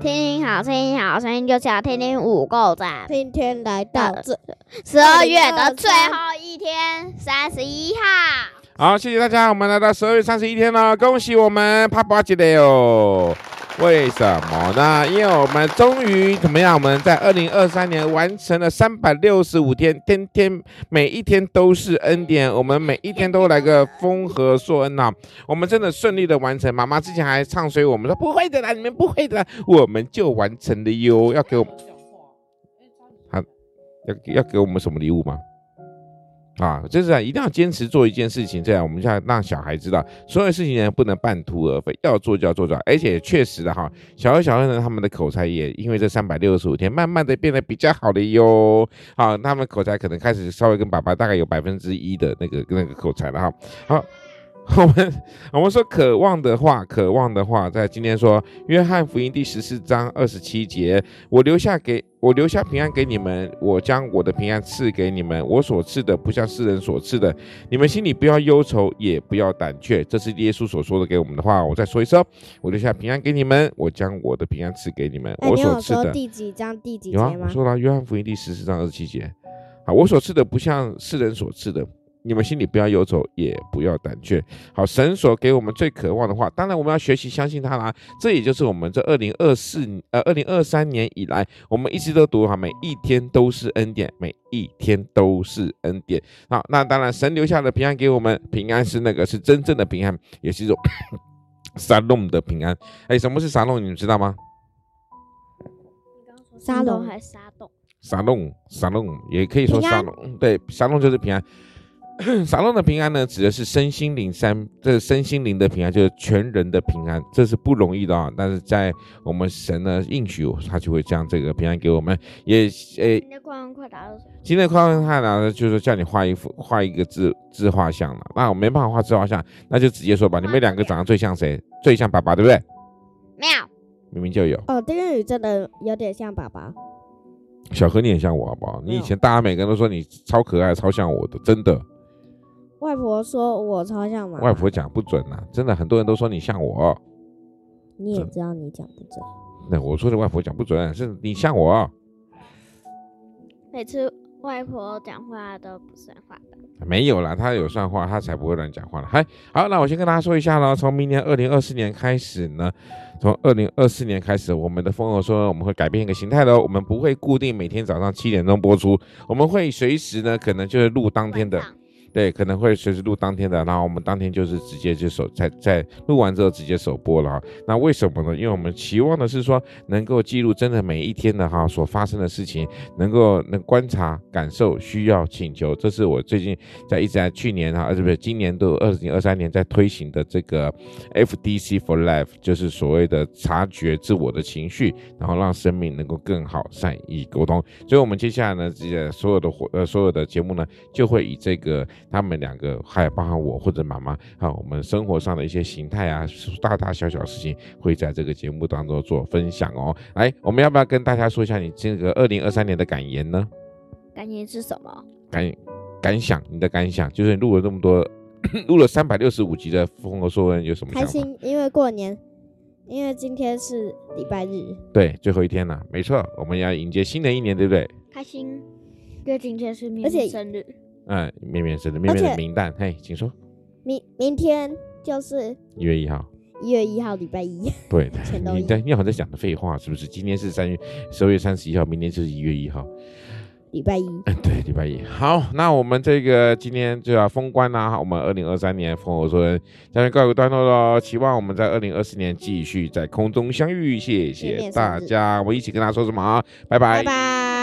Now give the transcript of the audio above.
好声音，好声音就是要天天五够赞。今天来到这十二月的最后一天，三十一号。好，谢谢大家，我们来到十二月三十一天了，恭喜我们帕巴吉的哟。为什么呢？因为我们终于怎么样？我们在二零二三年完成了三百六十五天，天天每一天都是恩典。我们每一天都来个丰和硕恩啊！我们真的顺利的完成。妈妈之前还唱衰我们说不会的啦，你们不会的啦，我们就完成了哟。要给我们，好，要要给我们什么礼物吗？啊，就是啊，一定要坚持做一件事情，这样我们就要让小孩知道，所有事情呢不能半途而废，要做就要做到。而且确实的哈，小二、小二呢，他们的口才也因为这三百六十五天，慢慢的变得比较好的哟。好，他们口才可能开始稍微跟爸爸大概有百分之一的那个那个口才了哈。好。我们我们说渴望的话，渴望的话，在今天说约翰福音第十四章二十七节，我留下给我留下平安给你们，我将我的平安赐给你们，我所赐的不像世人所赐的，你们心里不要忧愁，也不要胆怯。这是耶稣所说的给我们的话。我再说一次，我留下平安给你们，我将我的平安赐给你们，我所赐的。第几章第几节有啊，我说了约翰福音第十四章二十七节，啊，我所赐的不像世人所赐的。你们心里不要忧愁，也不要胆怯。好，神所给我们最渴望的话，当然我们要学习相信他啦。这也就是我们这二零二四呃二零二三年以来，我们一直都读哈，每一天都是恩典，每一天都是恩典。好，那当然神留下的平安给我们，平安是那个是真正的平安，也是一种沙龙的平安。哎，什么是沙龙？你们知道吗？沙龙还是沙洞？沙龙，沙龙也可以说沙龙，对，沙龙就是平安。撒弄的平安呢，指的是身心灵三，这是身心灵的平安，就是全人的平安，这是不容易的啊。但是在我们神呢应许，他就会将这个平安给我们。也诶，今天快问快答的今天快问快答呢，就是叫你画一幅画一个自自画像了。那我没办法画自画像，那就直接说吧。你们两个长得最像谁？最像爸爸，对不对？没有，明明就有。哦，丁宇真的有点像爸爸。小何，你也像我，好不好？你以前大家每个人都说你超可爱，超像我的，真的。外婆说我超像吗？外婆讲不准呐、啊，真的很多人都说你像我。你也知道你讲不准。那我说的外婆讲不准，是你像我。每次外婆讲话都不算话的。没有啦，她有算话，她才不会乱讲话了。嗨，好，那我先跟大家说一下喽。从明年二零二四年开始呢，从二零二四年开始，我们的丰禾说我们会改变一个形态喽。我们不会固定每天早上七点钟播出，我们会随时呢，可能就是录当天的。对，可能会随时录当天的，然后我们当天就是直接就首在在录完之后直接首播了哈。那为什么呢？因为我们期望的是说能够记录真的每一天的哈所发生的事情，能够能观察、感受、需要、请求，这是我最近在一直在去年哈，而不是今年都有二零二三年在推行的这个 FDC for Life，就是所谓的察觉自我的情绪，然后让生命能够更好善意沟通。所以，我们接下来呢，这些所有的活呃所有的节目呢，就会以这个。他们两个，还有包含我或者妈妈，还有我们生活上的一些形态啊，大大小小事情，会在这个节目当中做分享哦。来，我们要不要跟大家说一下你这个二零二三年的感言呢？感言是什么？感感想，你的感想就是录了这么多，录了三百六十五集的《丰禾硕恩》，有什么想法？开心，因为过年，因为今天是礼拜日，对，最后一天了，没错，我们要迎接新的一年，对不对？开心，因为今天是绵绵生日。嗯，绵绵生日，绵绵的名单，嘿，请说。明明天就是一月一号，一月一号礼拜一。对，你在你好像在讲的废话，是不是？今天是三月十二月三十一号，明天就是一月一号，礼拜一。嗯，对，礼拜一。好，那我们这个今天就要封关啦。我们二零二三年丰禾硕恩将要告一个段落喽。期望我们在二零二四年继续在空中相遇。谢谢大家，我们一起跟大家说什么？拜拜。拜拜。